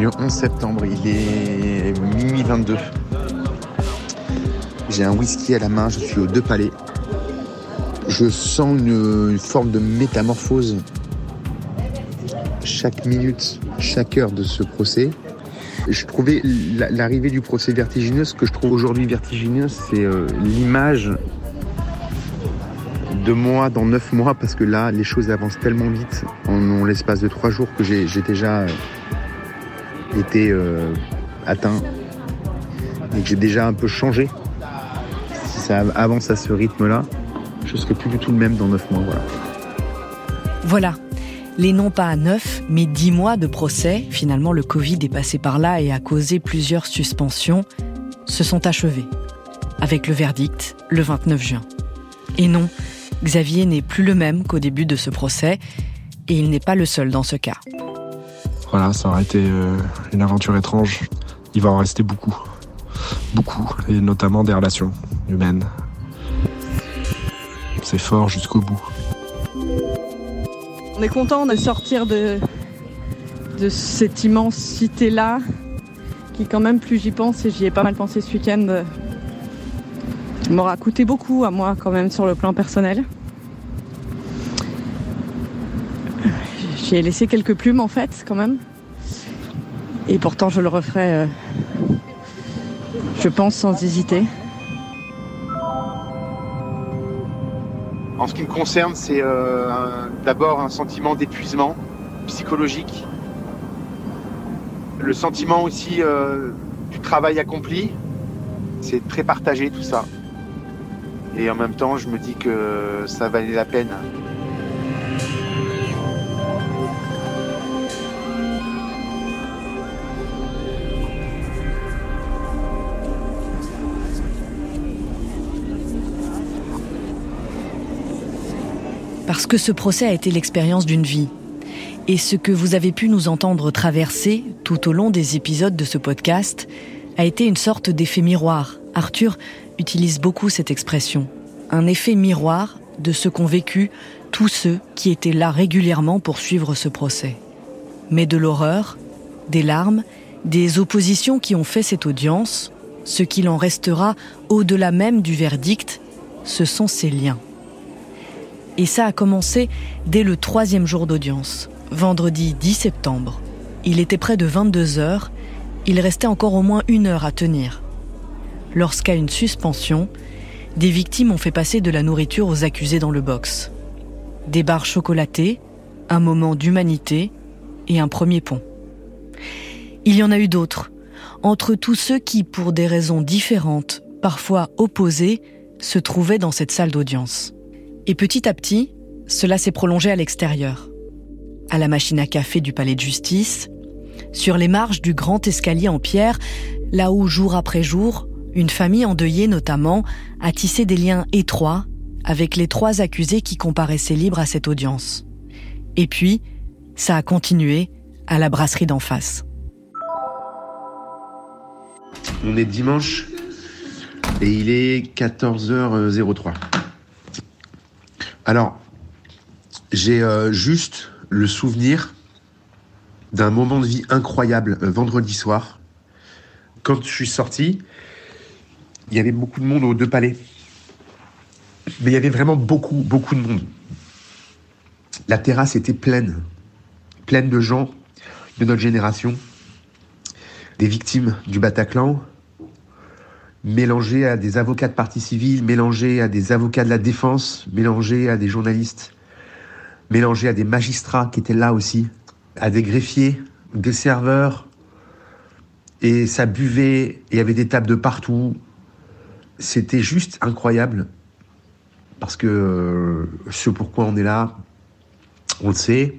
On est le 11 septembre, il est minuit 22. J'ai un whisky à la main, je suis aux deux palais. Je sens une, forme de métamorphose chaque minute, chaque heure de ce procès. Je trouvais l'arrivée du procès vertigineux, ce que je trouve aujourd'hui vertigineux, c'est euh, l'image de moi dans neuf mois, parce que là, les choses avancent tellement vite en, l'espace de trois jours que j'ai déjà été euh, atteint et que j'ai déjà un peu changé. Si ça avance à ce rythme-là, je serai plus du tout le même dans neuf mois. Voilà. Voilà. Les non pas à neuf, mais dix mois de procès, finalement le Covid est passé par là et a causé plusieurs suspensions, se sont achevés. Avec le verdict, le 29 juin. Et non, Xavier n'est plus le même qu'au début de ce procès, et il n'est pas le seul dans ce cas. Voilà, ça aurait été euh, une aventure étrange. Il va en rester beaucoup. Beaucoup, et notamment des relations humaines. C'est fort jusqu'au bout. On est content de sortir de, de cette immensité-là, qui quand même, plus j'y pense, et j'y ai pas mal pensé ce week-end, euh, m'aura coûté beaucoup à moi quand même sur le plan personnel. J'y ai laissé quelques plumes en fait quand même. Et pourtant je le referai, euh, je pense, sans hésiter. En ce qui me concerne, c'est euh, d'abord un sentiment d'épuisement psychologique. Le sentiment aussi euh, du travail accompli. C'est très partagé tout ça. Et en même temps, je me dis que ça valait la peine. Parce que ce procès a été l'expérience d'une vie. Et ce que vous avez pu nous entendre traverser tout au long des épisodes de ce podcast a été une sorte d'effet miroir. Arthur utilise beaucoup cette expression. Un effet miroir de ce qu'ont vécu tous ceux qui étaient là régulièrement pour suivre ce procès. Mais de l'horreur, des larmes, des oppositions qui ont fait cette audience, ce qu'il en restera au-delà même du verdict, ce sont ces liens. Et ça a commencé dès le troisième jour d'audience, vendredi 10 septembre. Il était près de 22 heures, il restait encore au moins une heure à tenir. Lorsqu'à une suspension, des victimes ont fait passer de la nourriture aux accusés dans le box. Des barres chocolatées, un moment d'humanité et un premier pont. Il y en a eu d'autres, entre tous ceux qui, pour des raisons différentes, parfois opposées, se trouvaient dans cette salle d'audience. Et petit à petit, cela s'est prolongé à l'extérieur. À la machine à café du palais de justice, sur les marges du grand escalier en pierre, là où jour après jour, une famille endeuillée notamment a tissé des liens étroits avec les trois accusés qui comparaissaient libres à cette audience. Et puis, ça a continué à la brasserie d'en face. On est dimanche et il est 14h03. Alors, j'ai euh, juste le souvenir d'un moment de vie incroyable euh, vendredi soir. Quand je suis sorti, il y avait beaucoup de monde aux deux palais. Mais il y avait vraiment beaucoup, beaucoup de monde. La terrasse était pleine, pleine de gens de notre génération, des victimes du Bataclan, mélangés à des avocats de partie civile, mélangés à des avocats de la défense, mélangés à des journalistes, mélangés à des magistrats qui étaient là aussi, à des greffiers, des serveurs. Et ça buvait, il y avait des tables de partout. C'était juste incroyable. Parce que euh, ce pourquoi on est là, on le sait.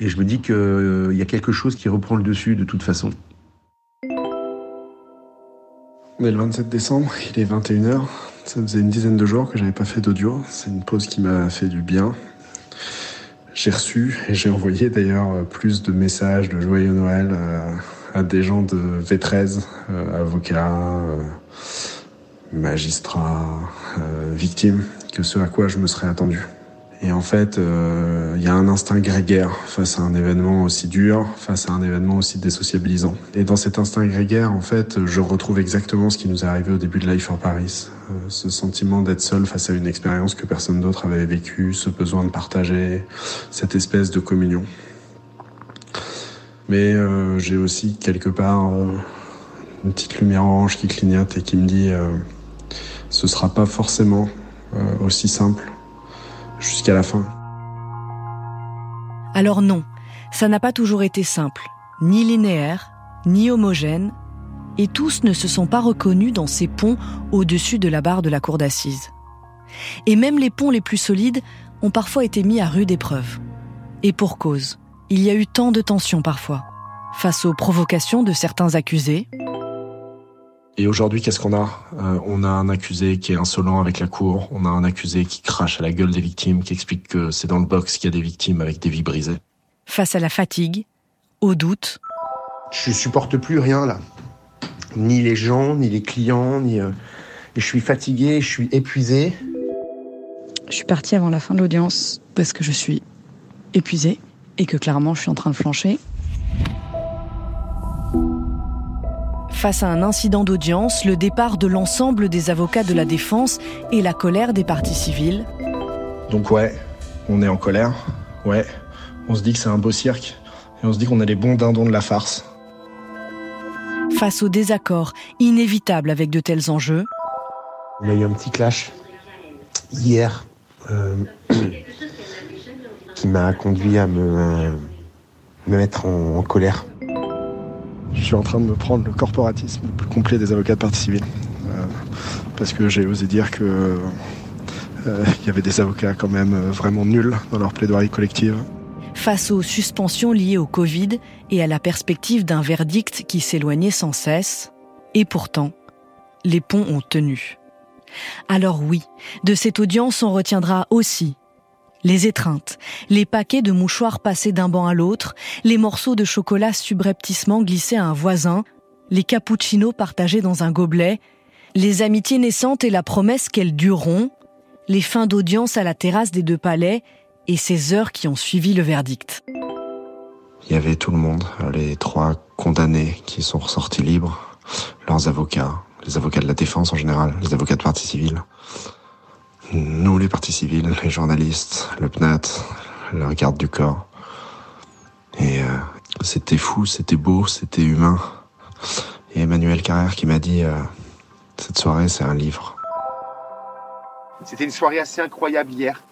Et je me dis qu'il euh, y a quelque chose qui reprend le dessus de toute façon. Le 27 décembre, il est 21h. Ça faisait une dizaine de jours que j'avais pas fait d'audio. C'est une pause qui m'a fait du bien. J'ai reçu et j'ai envoyé d'ailleurs plus de messages de joyeux Noël euh, à des gens de V13, euh, avocats, euh, magistrats, victimes, que ce à quoi je me serais attendu. Et en fait, euh, il y a un instinct grégaire face à un événement aussi dur, face à un événement aussi désociabilisant. Et dans cet instinct grégaire, en fait, je retrouve exactement ce qui nous est arrivé au début de Life for Paris. Euh, ce sentiment d'être seul face à une expérience que personne d'autre avait vécue, ce besoin de partager, cette espèce de communion. Mais euh, j'ai aussi quelque part euh, une petite lumière orange qui clignote et qui me dit ce sera pas forcément aussi simple jusqu'à la fin. Alors non, ça n'a pas toujours été simple, ni linéaire, ni homogène, et tous ne se sont pas reconnus dans ces ponts au-dessus de la barre de la cour d'assises. Et même les ponts les plus solides ont parfois été mis à rude épreuve. Et pour cause, il y a eu tant de tensions parfois, face aux provocations de certains accusés, Et aujourd'hui, qu'est-ce qu'on a? Euh, On a un accusé qui est insolent avec la cour, on a un accusé qui crache à la gueule des victimes, qui explique que c'est dans le box qu'il y a des victimes avec des vies brisées. face à la fatigue, au doute, Je supporte plus rien là. Ni les gens, ni les clients, ni. euh, et je suis fatigué, je suis épuisé. Je suis partie avant la fin de l'audience parce que je suis épuisée et que clairement je suis en train de flancher. Face à un incident d'audience, le départ de l'ensemble des avocats de la défense et la colère des parties civiles, Donc ouais, on est en colère, ouais, on se dit que c'est un beau cirque, et on se dit qu'on est les bons dindons de la farce. face au désaccord inévitable avec de tels enjeux, Il y a eu un petit clash hier euh, qui m'a conduit à me, me mettre en, en colère. Je suis en train de me prendre le corporatisme le plus complet des avocats de partie civile. Euh, parce que j'ai osé dire que euh, il y avait des avocats quand même euh, vraiment nuls dans leur plaidoirie collective. face aux suspensions liées au Covid et à la perspective d'un verdict qui s'éloignait sans cesse, et pourtant, les ponts ont tenu. Alors oui, de cette audience on retiendra aussi les étreintes, les paquets de mouchoirs passés d'un banc à l'autre, les morceaux de chocolat subrepticement glissés à un voisin, les cappuccinos partagés dans un gobelet, les amitiés naissantes et la promesse qu'elles dureront, les fins d'audience à la terrasse des deux palais et ces heures qui ont suivi le verdict. Il y avait tout le monde, les trois condamnés qui sont ressortis libres, leurs avocats, les avocats de la défense en général, les avocats de partie civile. Nous, les parties civiles, les journalistes, le PNAT, le garde du corps. Et euh, c'était fou, c'était beau, c'était humain. Et Emmanuel Carrère qui m'a dit, euh, cette soirée, c'est un livre. C'était une soirée assez incroyable hier.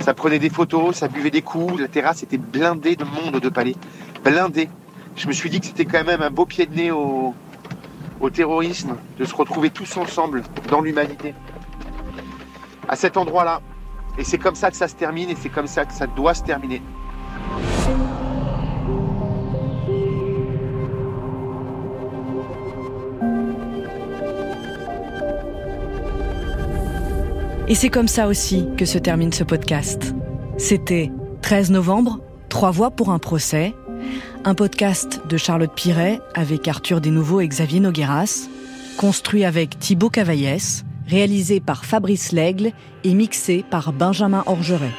Ça prenait des photos, ça buvait des coups, la terrasse était blindée de monde de palais. Blindée. Je me suis dit que c'était quand même un beau pied de nez au terrorisme, de se retrouver tous ensemble dans l'humanité. À cet endroit-là. Et c'est comme ça que ça se termine et c'est comme ça que ça doit se terminer. Et c'est comme ça aussi que se termine ce podcast. C'était 13 novembre, Trois voix pour un procès, un podcast de Charlotte Piret avec Arthur Desnouveaux et Xavier Nogueras, construit avec Thibaut Cavaillès, réalisé par Fabrice Lègle et mixé par Benjamin Orgeret.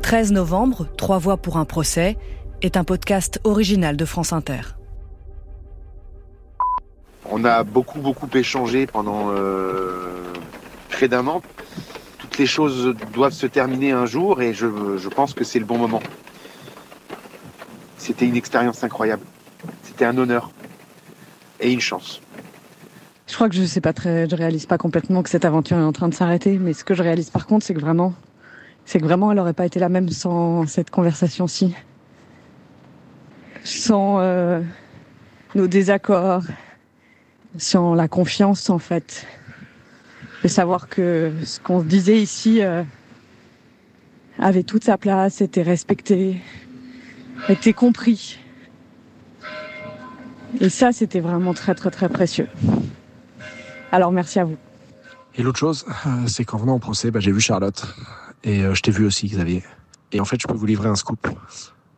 « 13 novembre, Trois voix pour un procès » est un podcast original de France Inter. On a beaucoup, beaucoup échangé pendant euh, près d'un an. Toutes les choses doivent se terminer un jour et je, je pense que c'est le bon moment. C'était une expérience incroyable. C'était un honneur et une chance. Je crois que je sais pas très, je réalise pas complètement que cette aventure est en train de s'arrêter, mais ce que je réalise par contre, c'est que vraiment, c'est que vraiment, elle aurait pas été la même sans cette conversation-ci, sans euh, nos désaccords, sans la confiance en fait, de savoir que ce qu'on disait ici euh, avait toute sa place, était respecté, était compris. Et ça, c'était vraiment très très très précieux. Alors merci à vous. Et l'autre chose, euh, c'est qu'en venant au procès, bah, j'ai vu Charlotte. Et euh, je t'ai vu aussi, Xavier. Et en fait, je peux vous livrer un scoop.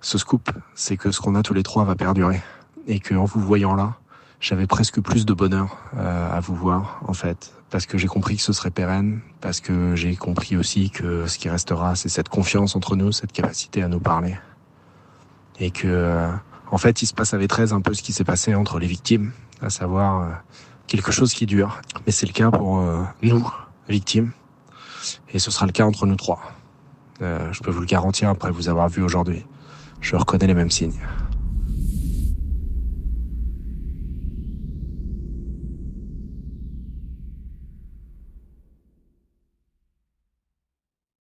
Ce scoop, c'est que ce qu'on a tous les trois va perdurer. Et que en vous voyant là, j'avais presque plus de bonheur euh, à vous voir, en fait. Parce que j'ai compris que ce serait pérenne. Parce que j'ai compris aussi que ce qui restera, c'est cette confiance entre nous, cette capacité à nous parler. Et que, euh, en fait, il se passe avec 13 un peu ce qui s'est passé entre les victimes. À savoir, euh, quelque chose qui dure. Mais c'est le cas pour nous, victimes. Et ce sera le cas entre nous trois. Je peux vous le garantir après vous avoir vu aujourd'hui. Je reconnais les mêmes signes.